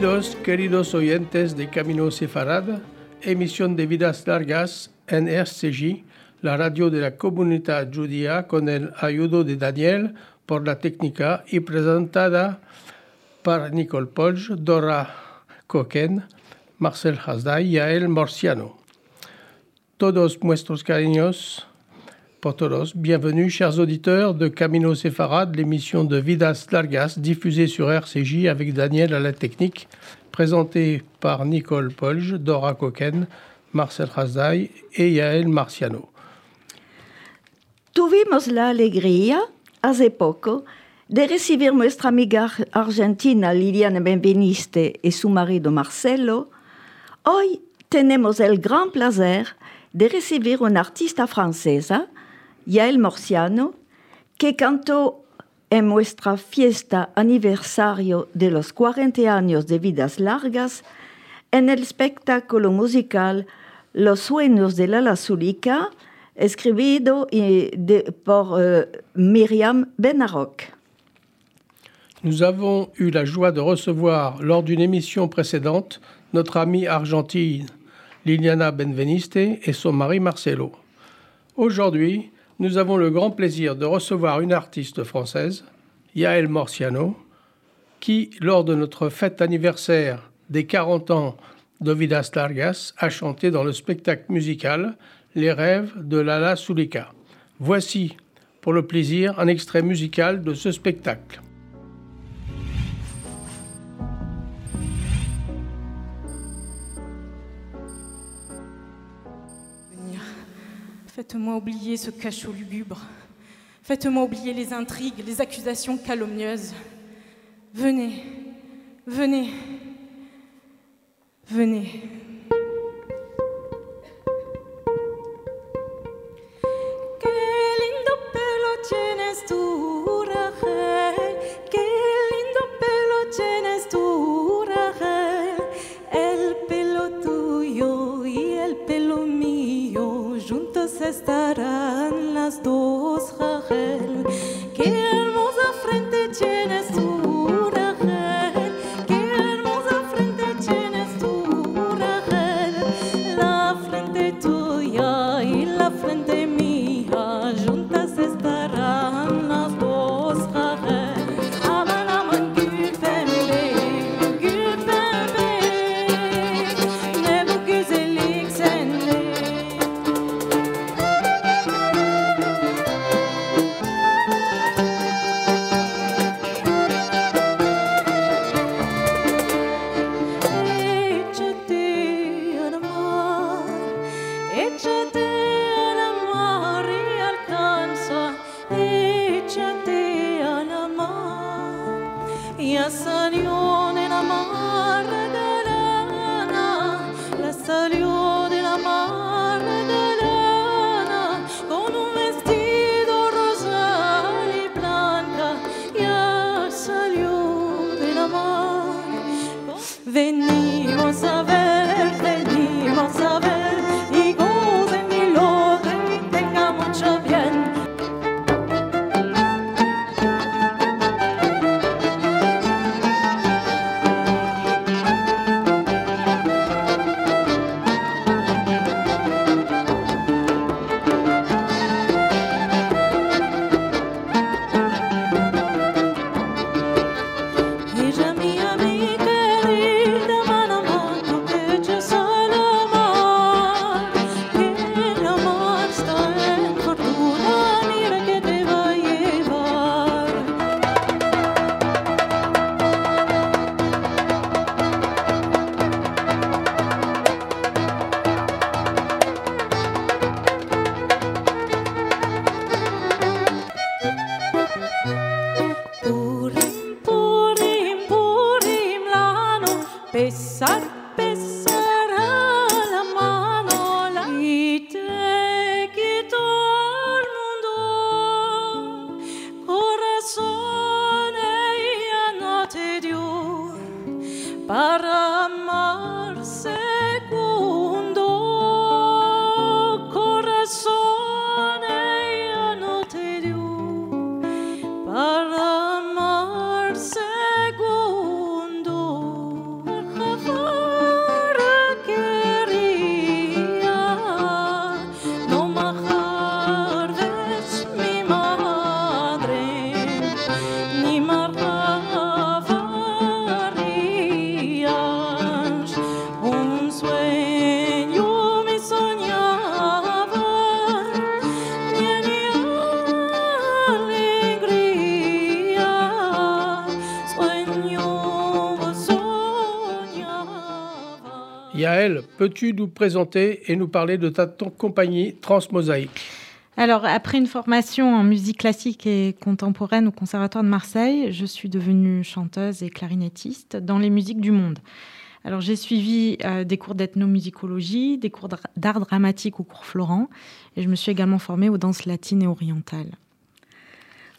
Bienvenidos, queridos oyentes de Camino Sefarad, émission de Vidas Largas en RCJ, la radio de la comunidad judía con el ayudo de Daniel por la técnica y presentada par Nicole Polge, Dora Coquen, Marcel Hasday y Yael Morciano. Todos nuestros cariños pour todos. Bienvenue, chers auditeurs de Camino Sefarad, l'émission de Vidas Largas, diffusée sur RCJ avec Daniel à la technique, présentée par Nicole Polge, Dora Coquen, Marcel Hasday et Yael Marciano. Tuvimos la alegría hace poco de recibir nuestra amiga argentina Liliana Benveniste y su marido Marcelo. Hoy tenemos el gran placer de recibir una artista francesa, Yael Morciano, que cantó en nuestra fiesta aniversario de los 40 años de vidas largas en el espectáculo musical Los sueños de la Lazulica, escrito de, por uh, Myriam Benarok. Nous avons eu la joie de recevoir lors d'une émission précédente notre amie argentine Liliana Benveniste et son mari Marcelo. Aujourd'hui, nous avons le grand plaisir de recevoir une artiste française, Yael Morciano, qui, lors de notre fête anniversaire des 40 ans d'Ovidas Largas, a chanté dans le spectacle musical Les rêves de Lala Sulika. Voici, pour le plaisir, un extrait musical de ce spectacle. Faites-moi oublier ce cachot lugubre. Faites-moi oublier les intrigues, les accusations calomnieuses. Venez, venez, venez. Estarán las dos, Rachel. Qué hermosa frente tienes tú, peux-tu nous présenter et nous parler de ta ton compagnie Transmosaïque? Alors, après une formation en musique classique et contemporaine au Conservatoire de Marseille, je suis devenue chanteuse et clarinettiste dans les musiques du monde. Alors, j'ai suivi euh, des cours d'ethnomusicologie, des cours d'art dramatique au cours Florent, et je me suis également formée aux danses latines et orientales.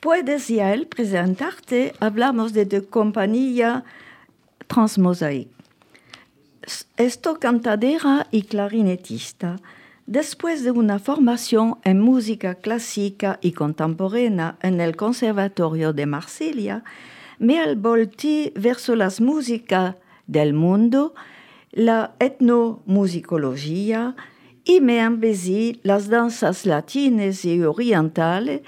Puedes, Yael, presentarte. Hablamos de tu compañía Transmosaic. Esto cantadera y clarinetista. Después de una formación en música clásica y contemporánea en el Conservatorio de Marsella, me voltí verso las músicas del mundo, la etnomusicología y me embelí las danzas latinas y orientales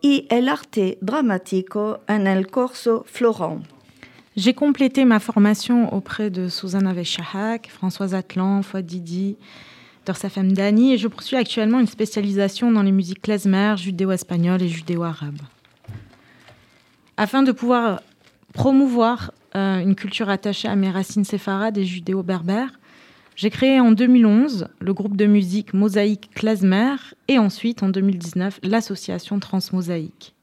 y el arte dramático en el corso Florent. J'ai complété ma formation auprès de Susanna Vechahac, Françoise Atlan, Fouad Didi, Dorsafem Dani et je poursuis actuellement une spécialisation dans les musiques klezmer, judéo-espagnoles et judéo-arabes. Afin de pouvoir promouvoir euh, une culture attachée à mes racines séfarades et judéo-berbères, j'ai créé en 2011 le groupe de musique Mosaïque Klezmer et ensuite en 2019 l'association Transmosaïque.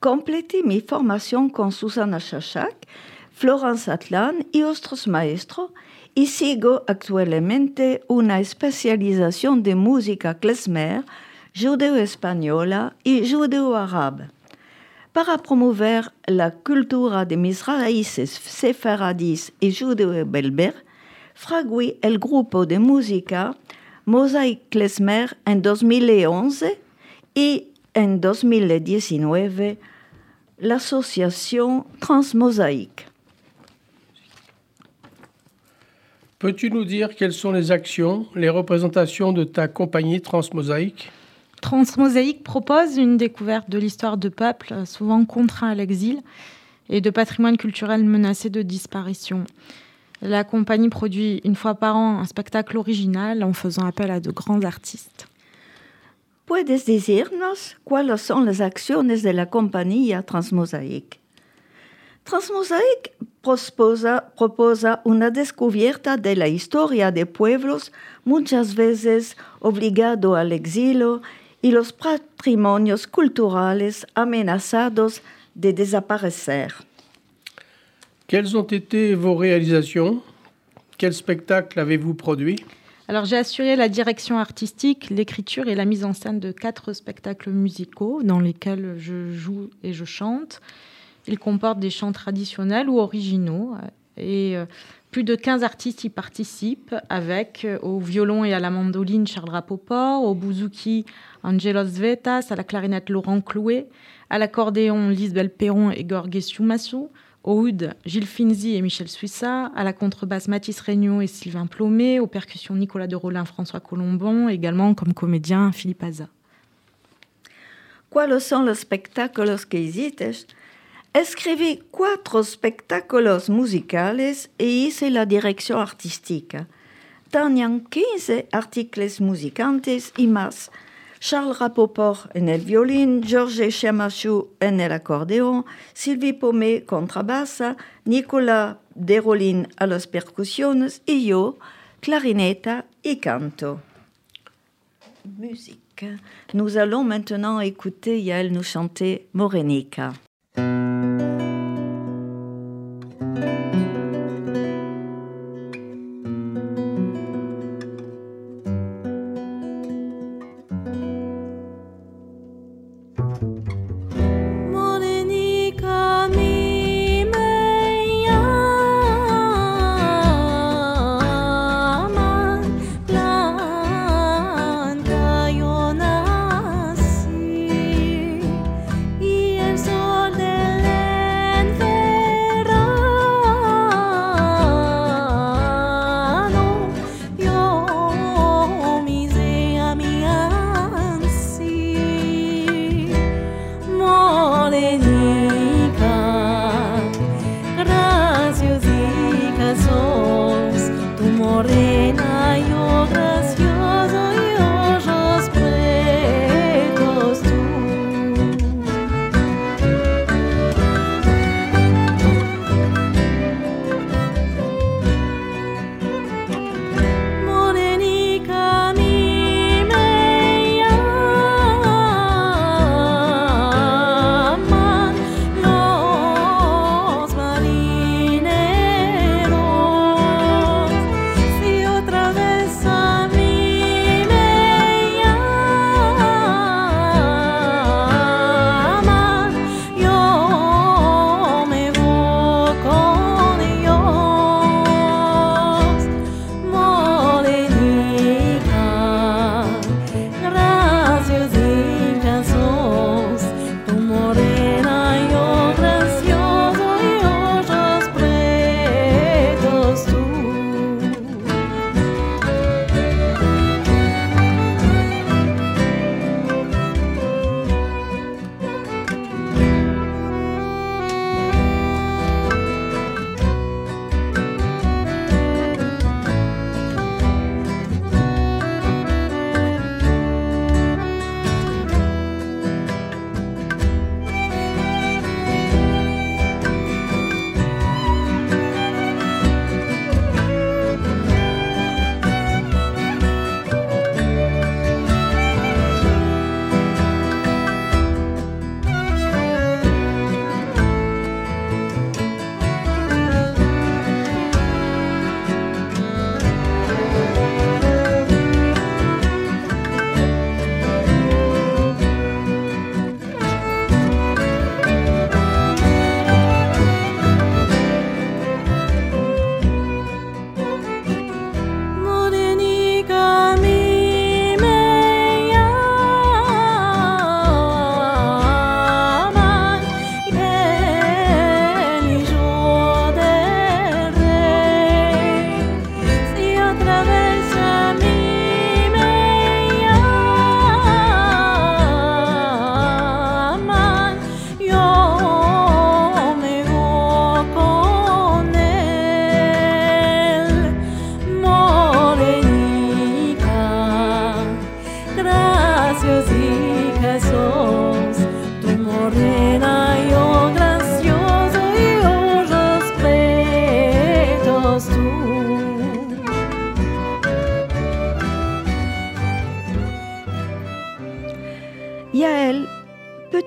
Complété mi formación con Susana Shashak, Florence Atlan y otros maestros y sigo actualmente una especialización de música klezmer, judeo-española y judeo-árabe. Para promover la cultura de mis raíces sefaradis y judeo-belber, fragui el grupo de música Mosaic Klezmer en 2011 y en 2019 l'association Transmosaïque. Peux-tu nous dire quelles sont les actions, les représentations de ta compagnie Transmosaïque Transmosaïque propose une découverte de l'histoire de peuples souvent contraints à l'exil et de patrimoine culturel menacé de disparition. La compagnie produit une fois par an un spectacle original en faisant appel à de grands artistes. ¿Puedes decirnos cuáles son las acciones de la compañía Transmosaic? Transmosaic proposa, proposa una descubierta de la historia de pueblos muchas veces obligado al exilio y los patrimonios culturales amenazados de desaparecer. Quelles ont été vos réalisations Quel spectacle avez-vous produit Alors j'ai assuré la direction artistique, l'écriture et la mise en scène de quatre spectacles musicaux dans lesquels je joue et je chante. Ils comportent des chants traditionnels ou originaux et euh, plus de 15 artistes y participent avec euh, au violon et à la mandoline Charles Rapoport, au bouzouki Angelos Vetas, à la clarinette Laurent Clouet, à l'accordéon Lisbeth Perron et Gorgé Soumassou, au Gilles Finzi et Michel Suissa, à la contrebasse Mathis Regnault et Sylvain Plomet, aux percussions Nicolas de Rolin, François Colombon, également comme comédien Philippe Aza. ¿Cuáles son los espectáculos que hiciste? Escribí cuatro espectáculos musicales e hice la dirección artística. Tenían 15 artículos musicantes y más. Charles Rapoport en el violín, Georges Chamachou en el acordeón, Sylvie Pomé contrabassa, Nicolas Derolin a las percusiones y yo clarineta y canto. Musique. Nous allons maintenant écouter Yael nous chanter. Morenica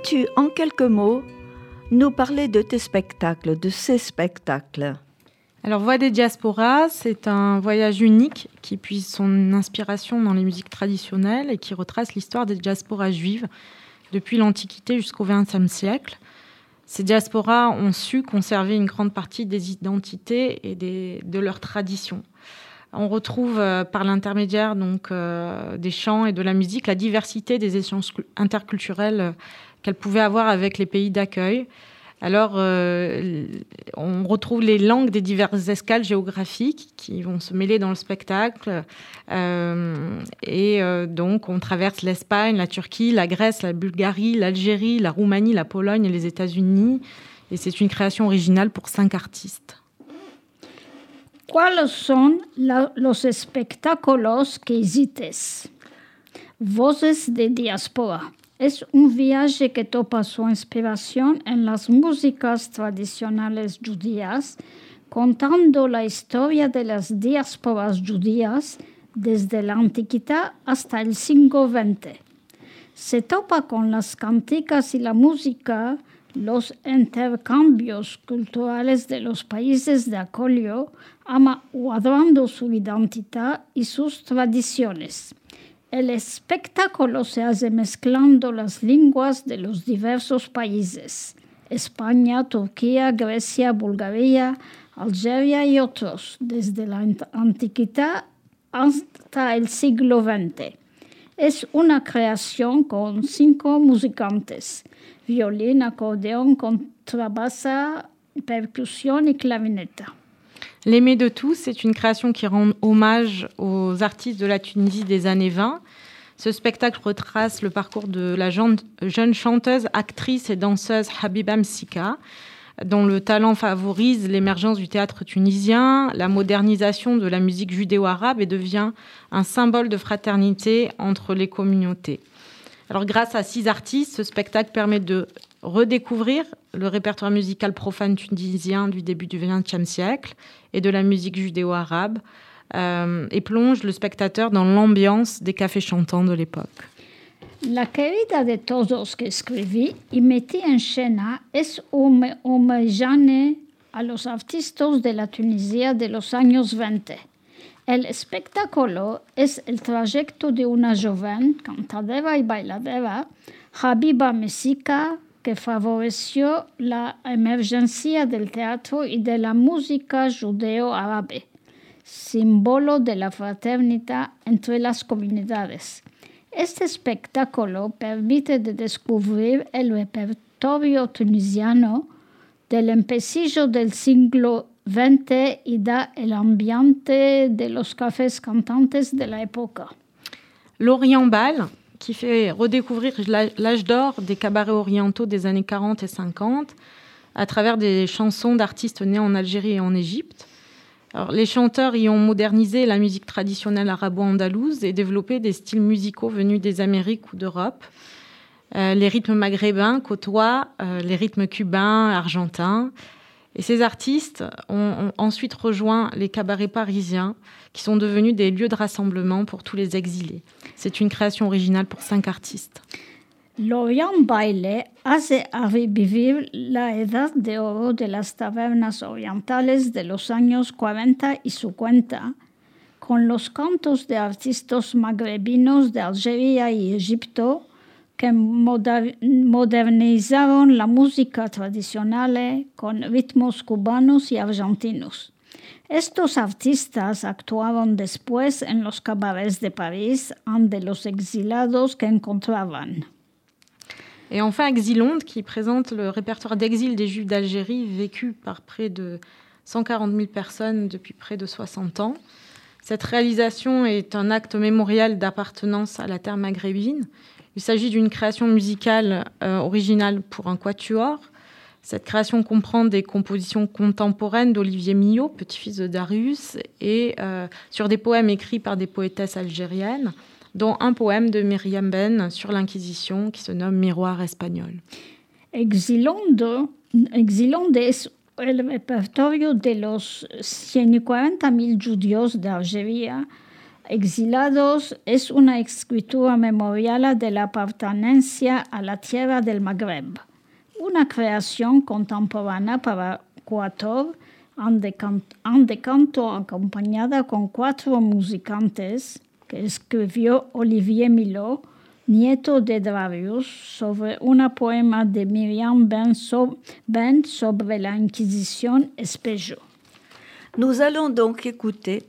tu, en quelques mots, nous parler de tes spectacles, de ces spectacles? Alors, Voix des diasporas, c'est un voyage unique qui puise son inspiration dans les musiques traditionnelles et qui retrace l'histoire des diasporas juives depuis l'Antiquité jusqu'au XXe siècle. Ces diasporas ont su conserver une grande partie des identités et de leurs traditions. On retrouve euh, par l'intermédiaire donc euh, des chants et de la musique la diversité des échanges interculturels euh, qu'elles pouvaient avoir avec les pays d'accueil. Alors, euh, on retrouve les langues des diverses escales géographiques qui vont se mêler dans le spectacle. Euh, et euh, donc, on traverse l'Espagne, la Turquie, la Grèce, la Bulgarie, l'Algérie, la Roumanie, la Pologne et les États-Unis. Et c'est une création originale pour cinq artistes. ¿Cuáles son los espectáculos que hicites? Voces de diáspora. Es un viaje que topa su inspiración en las músicas tradicionales judías, contando la historia de las diásporas judías desde la antiquidad hasta el siglo XX. Se topa con las canticas y la música, los intercambios culturales de los países de acolio, amaduando su identidad y sus tradiciones. El espectáculo se hace mezclando las lenguas de los diversos países, España, Turquía, Grecia, Bulgaria, Algeria y otros, desde la ant- antiquidad hasta el siglo XX. Es una creación con cinco musicantes, violín, acordeón, contrabasa, percusión y clavineta. L'Aimé de tous, c'est une création qui rend hommage aux artistes de la Tunisie des années 20. Ce spectacle retrace le parcours de la jeune, chanteuse, actrice et danseuse Habiba Msika, dont le talent favorise l'émergence du théâtre tunisien, la modernisation de la musique judéo-arabe et devient un symbole de fraternité entre les communautés. Alors, grâce à six artistes, ce spectacle permet de redécouvrir le répertoire musical profane tunisien du début du XXe siècle et de la musique judéo-arabe euh, et plonge le spectateur dans l'ambiance des cafés chantants de l'époque. La querida de todos que y metí en escena es un homenaje a los artistas de la Tunisia de los años 20. El espectáculo es el trayecto de una joven cantadora y bailadora, Habiba Mesika, que favoreció la emergencia del teatro y de la música judeo-árabe, símbolo de la fraternidad entre las comunidades. Este espectáculo permite de descubrir el repertorio tunisiano del empecillo del siglo XX y da el ambiente de los cafés cantantes de la época. L'Orient qui fait redécouvrir l'âge d'or des cabarets orientaux des années 40 et 50 à travers des chansons d'artistes nés en Algérie et en Égypte. Les chanteurs y ont modernisé la musique traditionnelle arabo-andalouse et développé des styles musicaux venus des Amériques ou d'Europe. Euh, les rythmes maghrébins côtoient euh, les rythmes cubains, argentins. Et ces artistes ont, ont ensuite rejoint les cabarets parisiens, qui sont devenus des lieux de rassemblement pour tous les exilés. C'est une création originale pour cinq artistes. Lorian Baile hace revivir la edad de oro de las tabernas orientales de los años 40 y 50, con los cantos de artistas magrebinos de Algeria y Egipto que moder- modernizaron la música tradicional con ritmos cubanos y argentinos. Estos artistas actuaron después en los cabarets de París ante los exilados que encontraban. Et enfin, Exilonde, qui présente le répertoire d'exil des Juifs d'Algérie, vécu par près de 140 000 personnes depuis près de 60 ans. Cette réalisation est un acte mémorial d'appartenance à la terre maghrébine. Il s'agit d'une création musicale euh, originale pour un quatuor. Cette création comprend des compositions contemporaines d'Olivier Millot, petit-fils de Darius, et euh, sur des poèmes écrits par des poétesses algériennes, dont un poème de Myriam Ben sur l'Inquisition qui se nomme Miroir espagnol. Exilonde, Exilonde es el repertorio de los 140.000 judíos de Algeria Exilados es una escritura memorial de la pertenencia a la tierra del Magreb, una creación contemporánea para cuatro, canto acompañada con cuatro musicantes que escribió Olivier Milot, nieto de Darius, sobre una poema de Miriam Ben sobre la Inquisición Espejo. Nous allons donc écouter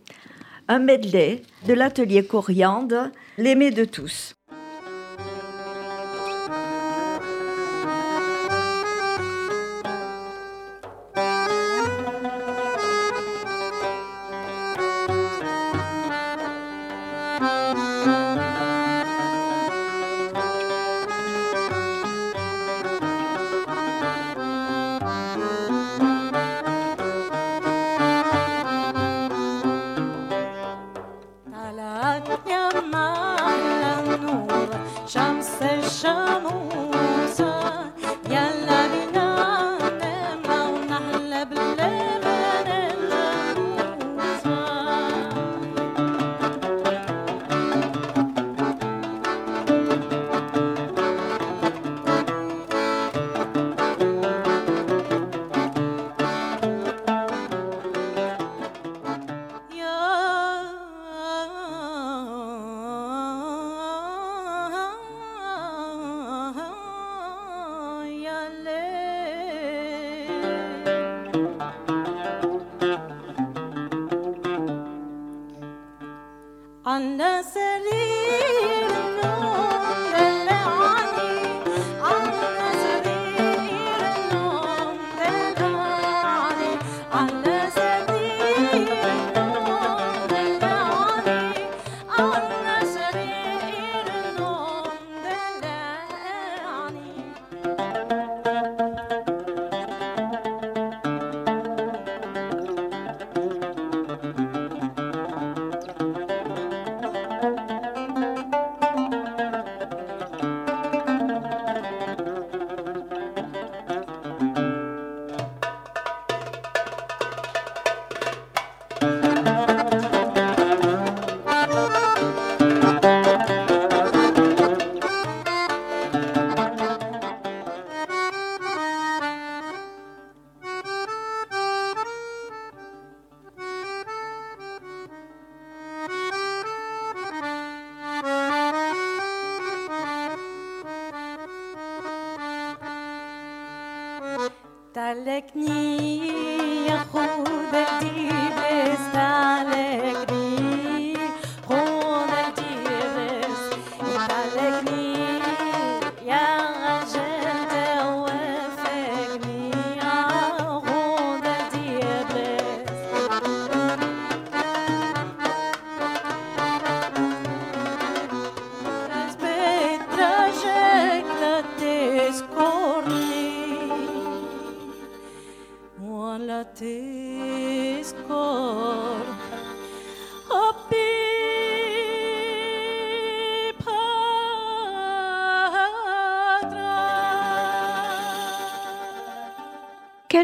un medley de l'atelier Coriandre, L'aimé de tous. ocean.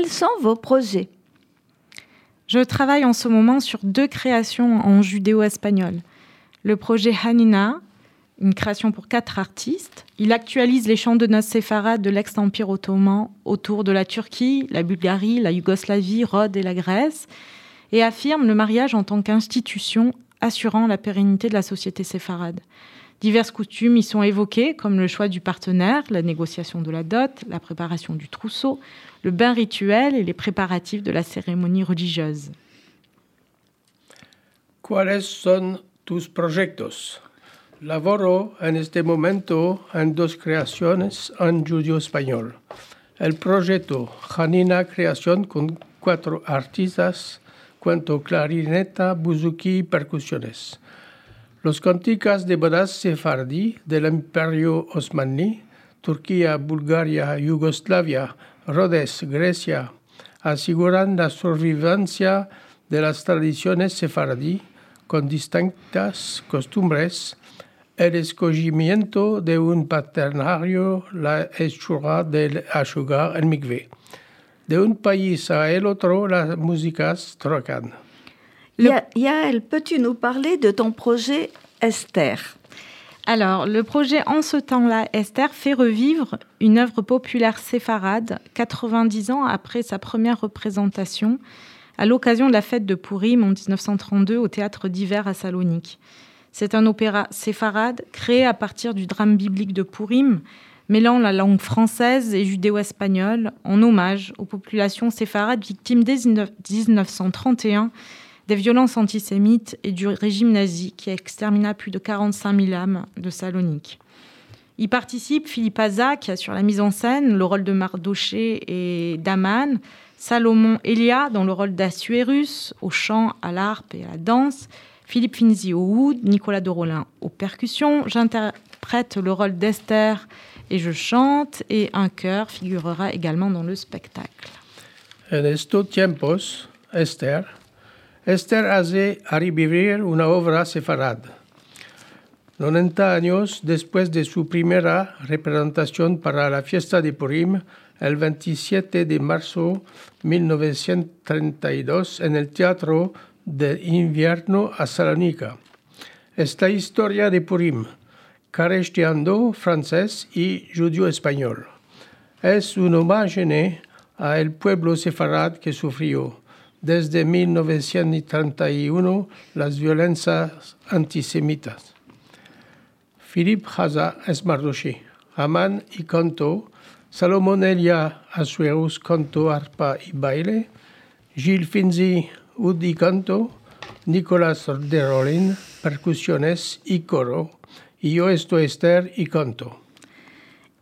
Quels sont vos projets Je travaille en ce moment sur deux créations en judéo-espagnol. Le projet Hanina, une création pour quatre artistes. Il actualise les chants de noces séfarades de l'ex-empire ottoman autour de la Turquie, la Bulgarie, la Yougoslavie, Rhodes et la Grèce, et affirme le mariage en tant qu'institution assurant la pérennité de la société séfarade. Diverses coutumes y sont évoquées, comme le choix du partenaire, la négociation de la dot, la préparation du trousseau, le bain rituel et les préparatifs de la cérémonie religieuse. ¿Cuáles son tus proyectos? Laboro en este momento en dos creaciones en judío español. El proyecto Janina Creación con cuatro artistas, cuento clarineta, buzuki y percusiones. Los canticas de bodas sefardí del Imperio Osmaní, Turquía, Bulgaria, Yugoslavia, Rhodes, Grecia, aseguran la sobrevivencia de las tradiciones sefardí con distintas costumbres, el escogimiento de un paternario, la hechura del ashugar el migvé. De un país a el otro, las músicas trocan. Le- Yael, peux-tu nous parler de ton projet Esther? Alors, le projet En ce temps-là, Esther fait revivre une œuvre populaire séfarade 90 ans après sa première représentation à l'occasion de la fête de Purim en 1932 au théâtre d'hiver à Salonique. C'est un opéra séfarade créé à partir du drame biblique de Purim, mêlant la langue française et judéo-espagnole en hommage aux populations séfarades victimes dès 1931 des violences antisémites et du régime nazi qui extermina plus de 45 000 âmes de Salonique. Y participe Philippe Aza, qui a sur la mise en scène le rôle de Mardoché et d'Aman, Salomon Elia dans le rôle d'Assuérus, au chant, à l'harpe et à la danse, Philippe Finzi au oud, Nicolas Dorolin aux percussions. J'interprète le rôle d'Esther et je chante, et un chœur figurera également dans le spectacle. En estos tiempos, Esther, Esther hace revivir una obra sefarad. 90 años después de su primera representación para la fiesta de Purim, el 27 de marzo 1932 en el Teatro de Invierno a Salonica. Esta historia de Purim, caresteando francés y judío-español. Es un homenaje a el pueblo sefarad que sufrió desde 1931 las violencias antisemitas. Philippe Haza es Mardoché, Amán y canto, Salomón Elia Asuerus canto, arpa y baile, Gilles Finzi ud y canto, Nicolas de Rolin percusiones y coro, y yo estoy Esther y canto.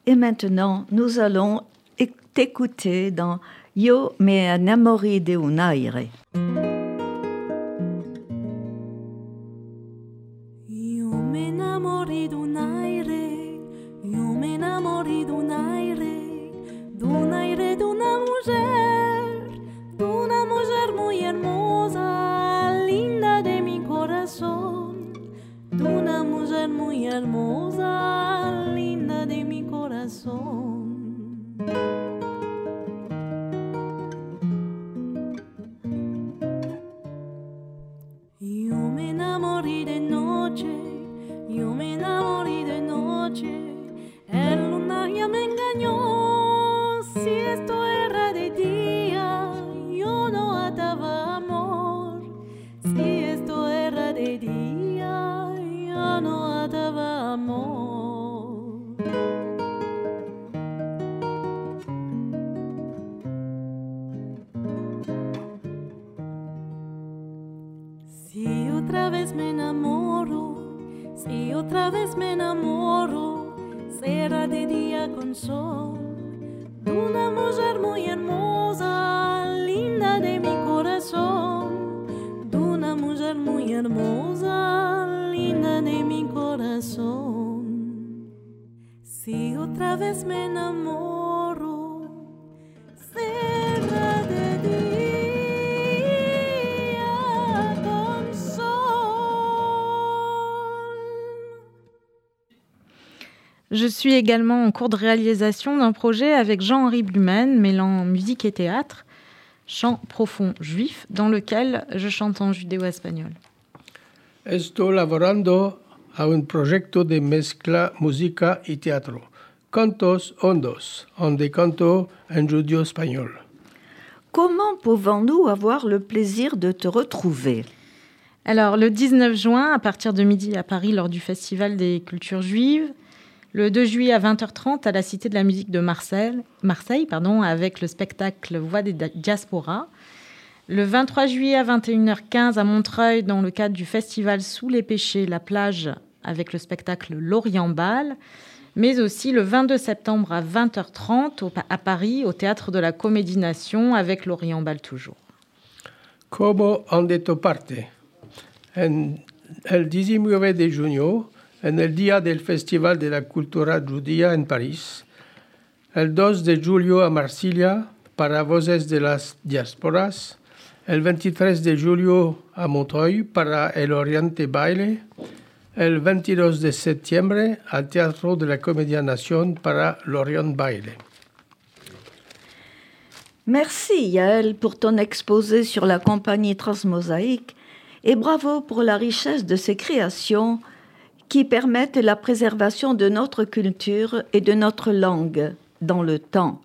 Et maintenant, nous allons éc- t'écouter dans Yo me enamoré de un aire. Je suis également en cours de réalisation d'un projet avec Jean-Henri Blumen, mêlant musique et théâtre, chant profond juif, dans lequel je chante en judéo-espagnol. Estoy laborando a un proyecto de mezcla música y teatro, cantos hondos, donde canto en judío español. Comment pouvons-nous avoir le plaisir de te retrouver? Alors, le 19 juin, à partir de midi à Paris, lors du Festival des cultures juives. Le 2 juillet à 20h30 à la Cité de la musique de Marseille, avec le spectacle Voix des Diaspora. Le 23 juillet à 21h15 à Montreuil, dans le cadre du festival Sous les péchés, la plage, avec le spectacle L'Orient Bal. Mais aussi le 22 septembre à 20h30 au- à Paris, au théâtre de la Comédie Nation, avec L'Orient Bal toujours. Como han parte? El 19 de junio, en el día del Festival de la Cultura Judía en París, el 2 de julio a Marsella para Voces de las Diásporas, el 23 de julio a Montreuil para el Oriente Baile, el 22 de septiembre al Teatro de la Comédie Nation para l'Orient Baile. Merci Yael pour ton exposé sur la compagnie Transmosaïque Et bravo pour la richesse de ces créations qui permettent la préservation de notre culture et de notre langue dans le temps.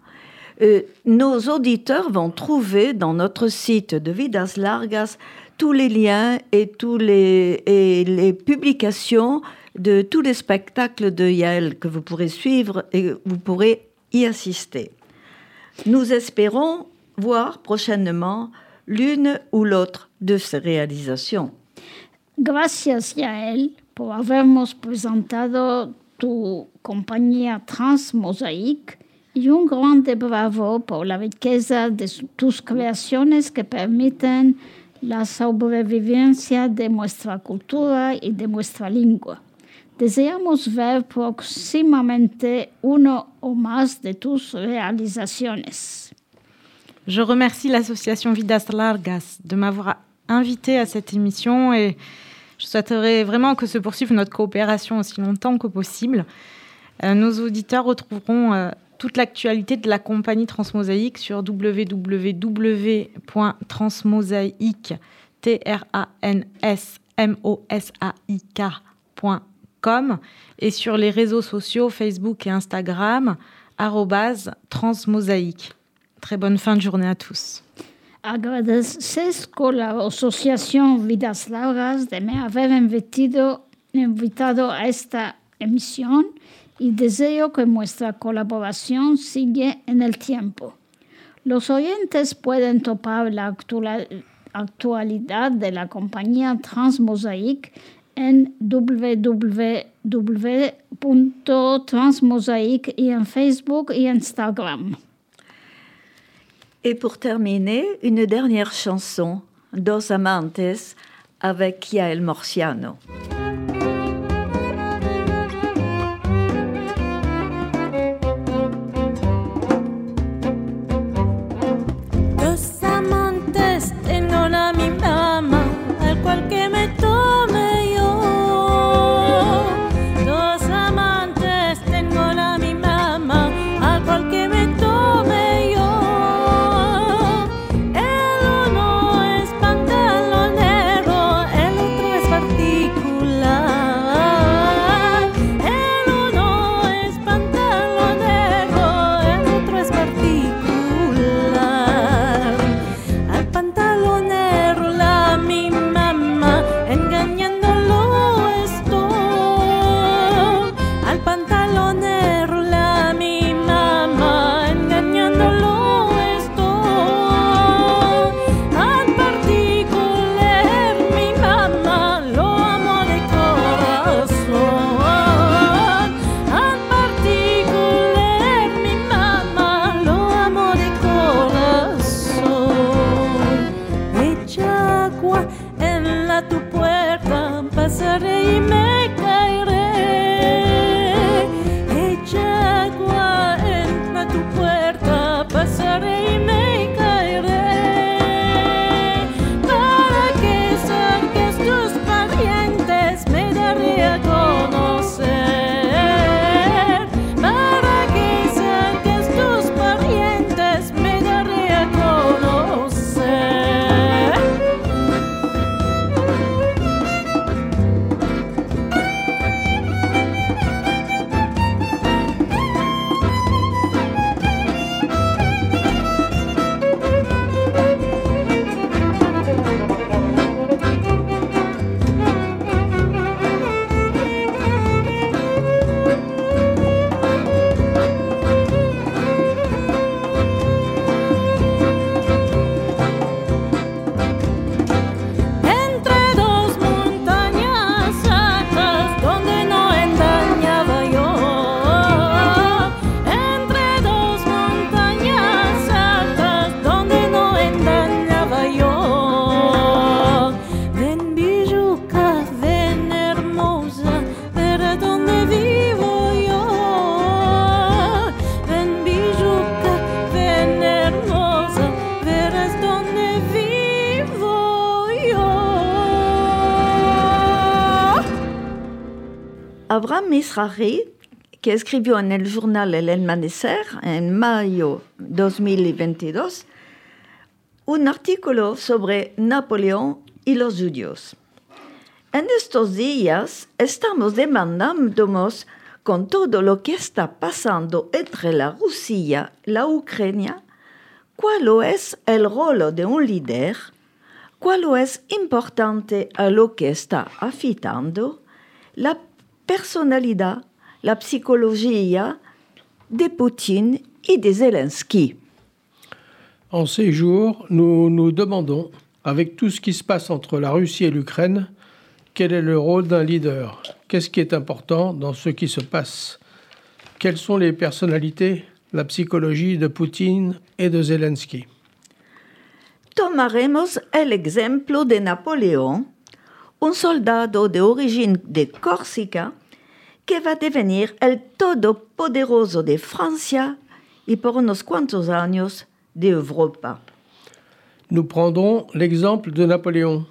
Euh, nos auditeurs vont trouver dans notre site de Vidas Largas tous les liens et, tous les, les publications de tous les spectacles de Yael que vous pourrez suivre et vous pourrez y assister. Nous espérons voir prochainement l'une ou l'autre de ces réalisations. Gracias, Yael, por habernos presentado tu compañía Transmosaic y un grande bravo por la riqueza de tus creaciones que permiten la sobrevivencia de nuestra cultura y de nuestra lengua. Deseamos ver próximamente uno o más de tus realizaciones. Je remercie l'association Vidas Largas de m'avoir invité à cette émission et je souhaiterais vraiment que se poursuive notre coopération aussi longtemps que possible. Euh, nos auditeurs retrouveront euh, toute l'actualité de la compagnie Transmosaïque sur www.transmosaïque.com et sur les réseaux sociaux Facebook et Instagram, transmosaïque. Très bonne fin de journée à tous. Agradeces con la Asociación Vidas Largas de me haber invitado, invitado a esta emisión y deseo que nuestra colaboración siga en el tiempo. Los oyentes pueden topar la actua- actualidad de la compañía Transmosaic en www.transmosaic y en Facebook y Instagram. Et pour terminer, une dernière chanson, Dos Amantes, avec Yael Morciano. made Abraham Misrahi, que escribió en el journal El Amanecer en mayo 2022 un artículo sobre Napoleón y los judíos. En estos días estamos demandándonos con todo lo que está pasando entre la Rusia y la Ucrania, cuál es el rol de un líder, cuál es importante a lo que está afectando la personalidad, la psicología de Poutine y de Zelensky. En ces jours, nous nous demandons, avec tout ce qui se passe entre la Russie et l'Ukraine, quel est le rôle d'un leader? Qu'est-ce qui est important dans ce qui se passe? Quelles sont les personnalités, la psychologie de Poutine et de Zelensky? Tomaremos el ejemplo de Napoleón, un soldado de origen de Córcega que va devenir el todopoderoso de Francia y por unos cuantos años de Europa. Nous prendrons l'exemple de Napoléon,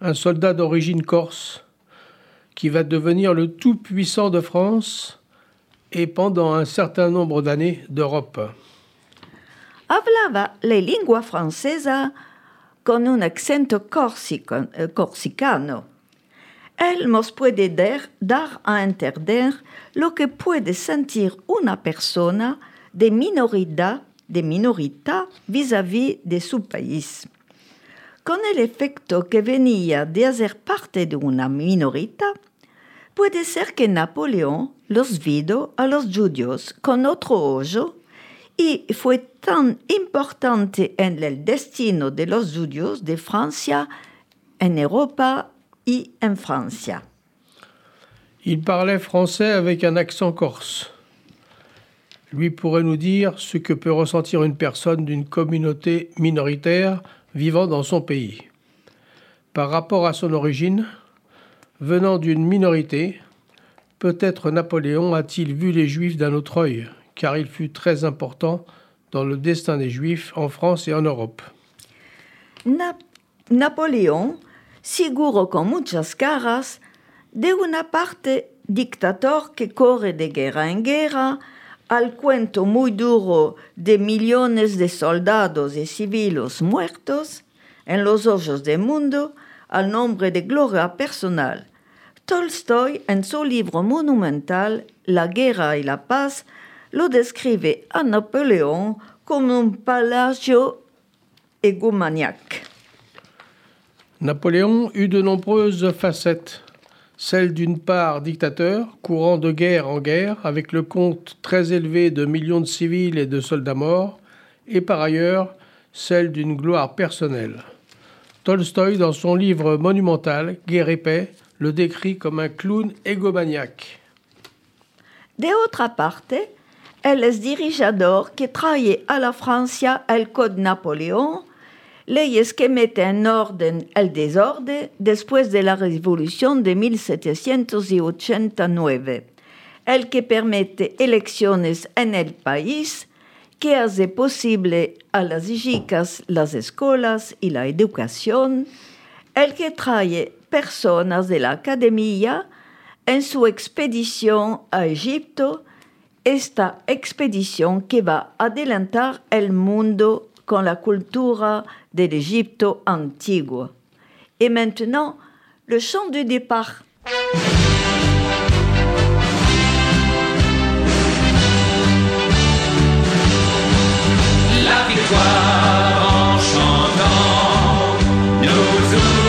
un soldat d'origine corse, qui va devenir le tout-puissant de France et pendant un certain nombre d'années d'Europe. Hablaba la lengua francesa con un corsico- eh, corsicano. Él nos puede dar, a entender lo que puede sentir una persona de minoridad, de vis-à-vis de su país. Con el efecto que venía de hacer parte de una minoría, puede ser que Napoleón los vido a los judíos con otro ojo y fue tan importante en el destino de los judíos de Francia, en Europa en. Il parlait français avec un accent corse. Lui pourrait nous dire ce que peut ressentir une personne d'une communauté minoritaire vivant dans son pays. Par rapport à son origine, venant d'une minorité, peut-être Napoléon a-t-il vu les Juifs d'un autre œil, car il fut très important dans le destin des Juifs en France et en Europe. Na- Napoleón, seguro con muchas caras, de una parte dictador que corre de guerra en guerra, al cuento muy duro de millones de soldados y civiles muertos en los ojos del mundo, al nombre de gloria personal. Tolstoy, en su libro monumental La guerra y la paz, lo describe a Napoleón como un palacio egomaniaque. Napoléon eut de nombreuses facettes. Celle d'une part dictateur, courant de guerre en guerre, avec le compte très élevé de millions de civils et de soldats morts, et par ailleurs celle d'une gloire personnelle. Tolstoï, dans son livre monumental Guerre et paix, le décrit comme un clown égomaniaque. De otra parte, él es que trae a la Francia el Code Napoleón, leyes que mete en orden el desorden después de la Revolución de 1789, el que permite elecciones en el país, que hace posible a las chicas las escuelas y la educación, el que trae personas de la academia en su expedición a Egipto, esta expedición que va a adelantar el mundo con la cultura del Egipto antiguo. Et maintenant, le chant du départ. La victoire en chantant nous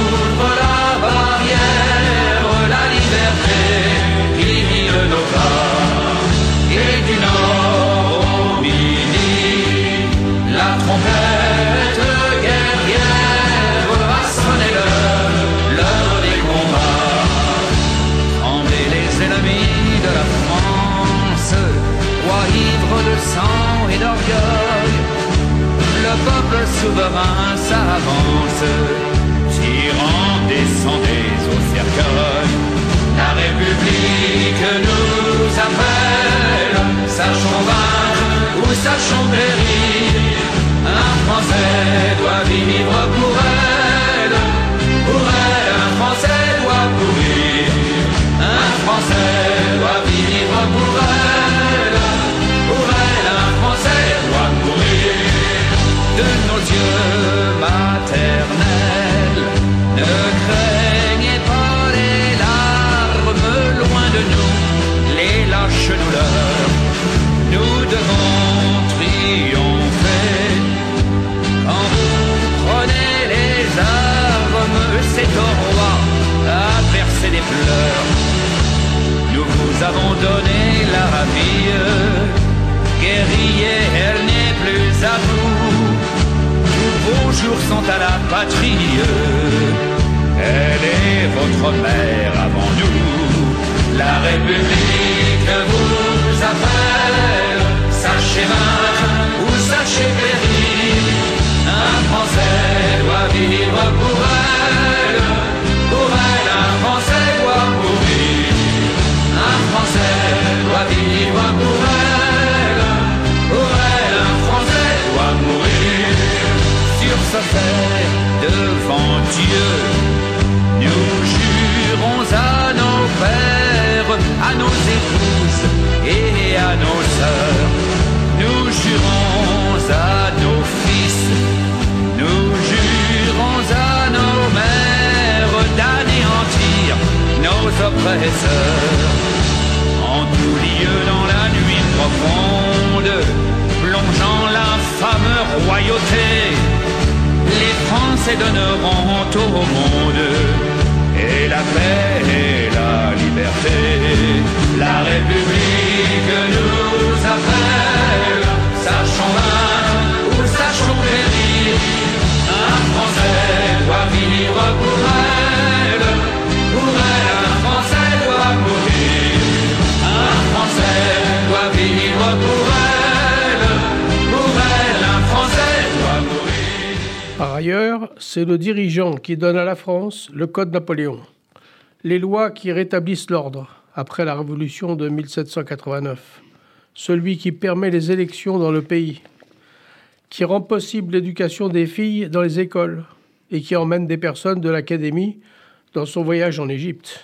nos épouses et à nos sœurs. Nous jurons à nos fils, nous jurons à nos mères d'anéantir nos oppresseurs. En tout lieu dans la nuit profonde, plongeant l'infâme royauté, les Français donneront au monde et la paix et la liberté. La République nous appelle, sachons vaincre ou sachons périr. Un Français doit vivre pour elle, pour elle un Français doit mourir. Un Français doit vivre pour elle, ailleurs, c'est le dirigeant qui donne à la France le Code Napoléon, les lois qui rétablissent l'ordre après la Révolution de 1789, celui qui permet les élections dans le pays, qui rend possible l'éducation des filles dans les écoles et qui emmène des personnes de l'Académie dans son voyage en Égypte.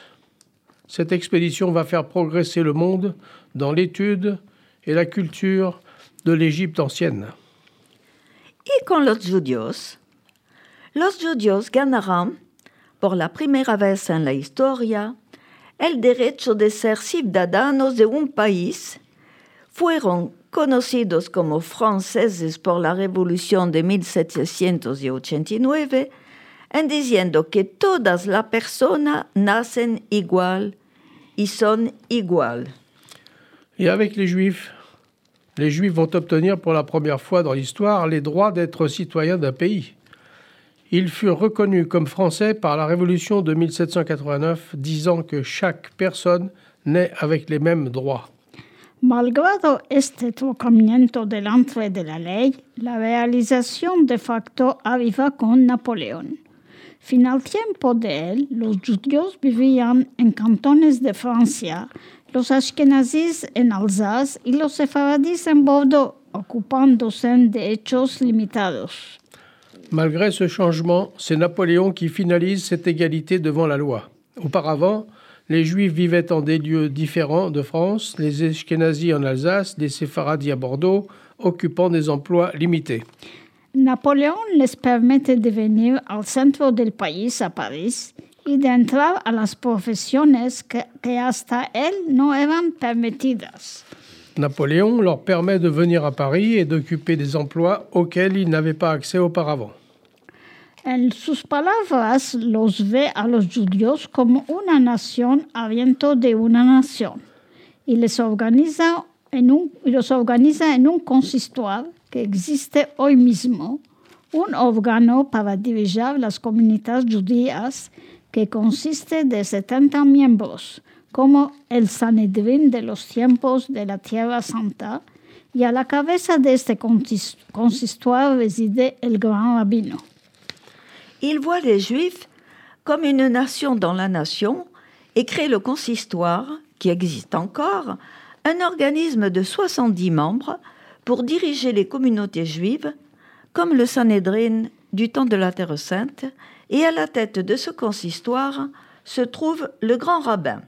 Cette expédition va faire progresser le monde dans l'étude et la culture de l'Égypte ancienne. Y con los judíos. Los judíos ganarán, por la primera vez en la historia, el derecho de ser ciudadanos de un país. Fueron conocidos como franceses por la Revolución de 1789, en diciendo que todas las personas nacen igual y son igual. Et avec les Juifs, les Juifs vont obtenir pour la première fois dans l'histoire les droits d'être citoyens d'un pays. Ils furent reconnus comme français par la Révolution de 1789, disant que chaque personne naît avec les mêmes droits. Malgrado este tocamiento delante de la ley, la realización de facto arriba con Napoleón. Fin al tiempo de él, los judíos vivían en cantones de Francia, los ashkenazis en Alsace y los sefaradis en Bordeaux, ocupándose de hechos limitados. Malgré ce changement, c'est Napoléon qui finalise cette égalité devant la loi. Auparavant, les Juifs vivaient en des lieux différents de France, les Ashkénazis en Alsace, les Séfaradis à Bordeaux, occupant des emplois limités. Napoleón les permite de venir al centro del país, a París, y de entrar a las profesiones que, que hasta él no eran permitidas. Napoléon leur permet de venir à Paris et d'occuper des emplois auxquels ils n'avaient pas accès auparavant. En sus palabras, los ve a los judíos como una nación habiendo de una nación y les organiza en un, los organiza en un consistoire que existe hoy mismo, un órgano para dirigir las comunidades judías que consiste de 70 miembros, como el Sanedrín de los tiempos de la Tierra Santa, y a la cabeza de este consis- consistoire reside el gran rabino. Il voit les Juifs comme une nation dans la nation et crée le consistoire, qui existe encore, un organisme de 70 membres pour diriger les communautés juives, comme le Sanhédrin du temps de la Terre Sainte, et à la tête de ce consistoire se trouve le grand rabbin.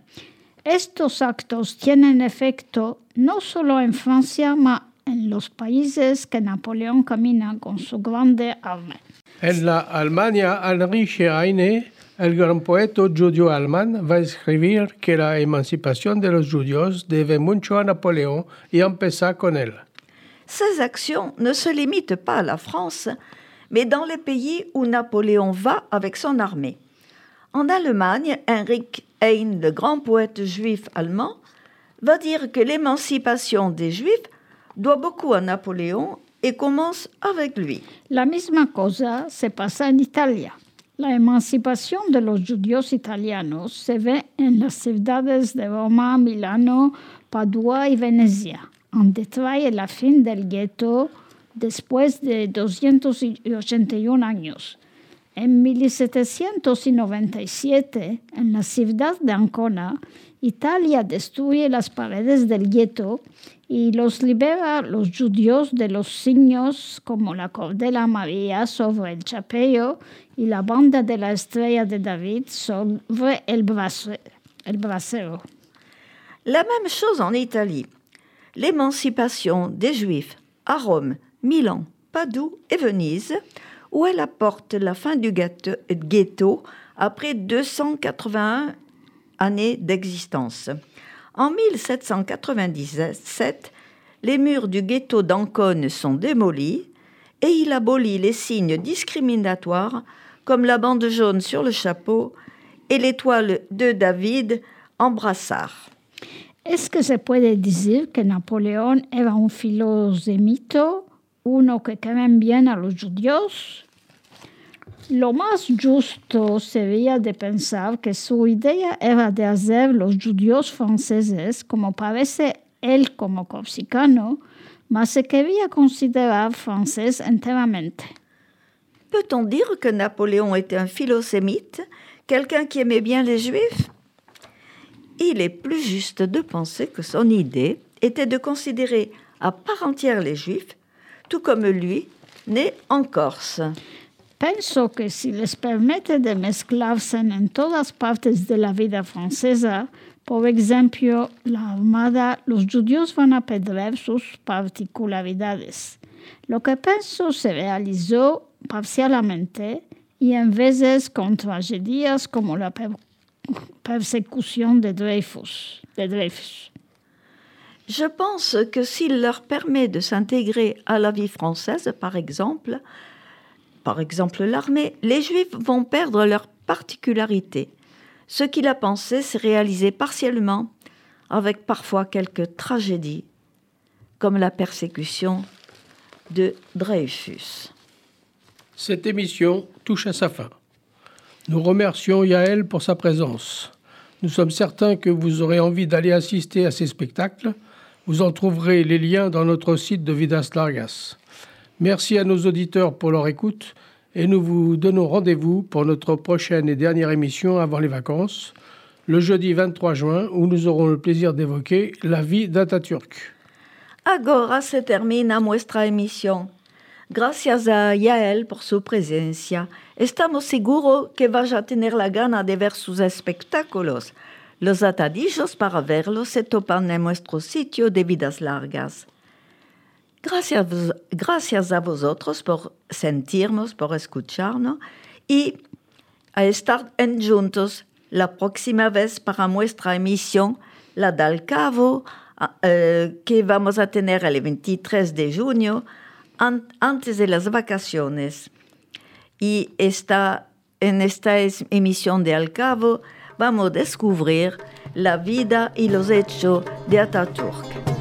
Estos actos tienen efecto no solo en Francia, ma en los países que Napoleón camina con su grande armée. En la Alemania, Heinrich Heine, el gran poeta judío alemán, va a escribir que la emancipación de los judíos debe mucho a Napoleón y empezar con él. Ces actions ne se limitent pas à la France, mais dans les pays où Napoléon va avec son armée. En Allemagne, Heinrich Heine, le grand poète juif allemand, va dire que l'émancipation des Juifs doit beaucoup à Napoléon et commence avec lui. La misma cosa se pasa en Italia. La emancipación de los judíos italianos se ve en las ciudades de Roma, Milano, Padua y Venecia. En detalle la fin del gueto después de 281 años. En 1797, en la ciudad de Ancona, Italia destruye las paredes del gueto y los libera los judíos de los signos como la cordela María sobre el chapello y la banda de la estrella de David sobre el, brace- el brasero. La même chose en Italie. L'émancipation des Juifs à Rome, Milan, Padoue et Venise, où elle apporte la fin du ghetto après 281 d'existence. En 1797, les murs du ghetto d'Ancône sont démolis et il abolit les signes discriminatoires comme la bande jaune sur le chapeau et l'étoile de David en brassard. ¿Es que se puede decir que Napoleón era un filosemito, uno que quemen bien a los judíos? Lo más justo sería de pensar que su idea era de hacer los judíos franceses, como parece él como corsicano, mas se quería considerar francés enteramente. Peut-on dire que Napoléon était un philosémite, quelqu'un qui aimait bien les Juifs? Il est plus juste de penser que son idée était de considérer à part entière les Juifs, tout comme lui, né en Corse. Penso que si les permite de mezclarse en todas partes de la vida francesa, por ejemplo, la armada, los judíos van a perder sus particularidades. Lo que penso se realizó parcialmente y en veces con tragedias como la per- persecución de Dreyfus. De Dreyfus. Je pense que s'il leur permet de s'intégrer à la vie française, par exemple, par exemple l'armée, les Juifs vont perdre leur particularité. Ce qu'il a pensé s'est réalisé partiellement, avec parfois quelques tragédies, comme la persécution de Dreyfus. Cette émission touche à sa fin. Nous remercions Yaël pour sa présence. Nous sommes certains que vous aurez envie d'aller assister à ces spectacles. Vous en trouverez les liens dans notre site de Vidas Largas. Merci à nos auditeurs pour leur écoute et nous vous donnons rendez-vous pour notre prochaine et dernière émission avant les vacances, le jeudi 23 juin, où nous aurons le plaisir d'évoquer la vie d'Atatürk. Agora se termina nuestra emisión. Gracias a Yael por su presencia. Estamos seguros que vaya a tener la gana de ver sus espectáculos. Los atadillos para verlos se topan en nuestro sitio de vidas largas. Gracias, gracias a vosotros por sentirnos, por escucharnos y a estar en juntos la próxima vez para nuestra emisión, la del Cabo, eh, que vamos a tener el 23 de junio, an- antes de las vacaciones. Y esta, en esta es- emisión de Al Cabo vamos a descubrir la vida y los hechos de Ataturk.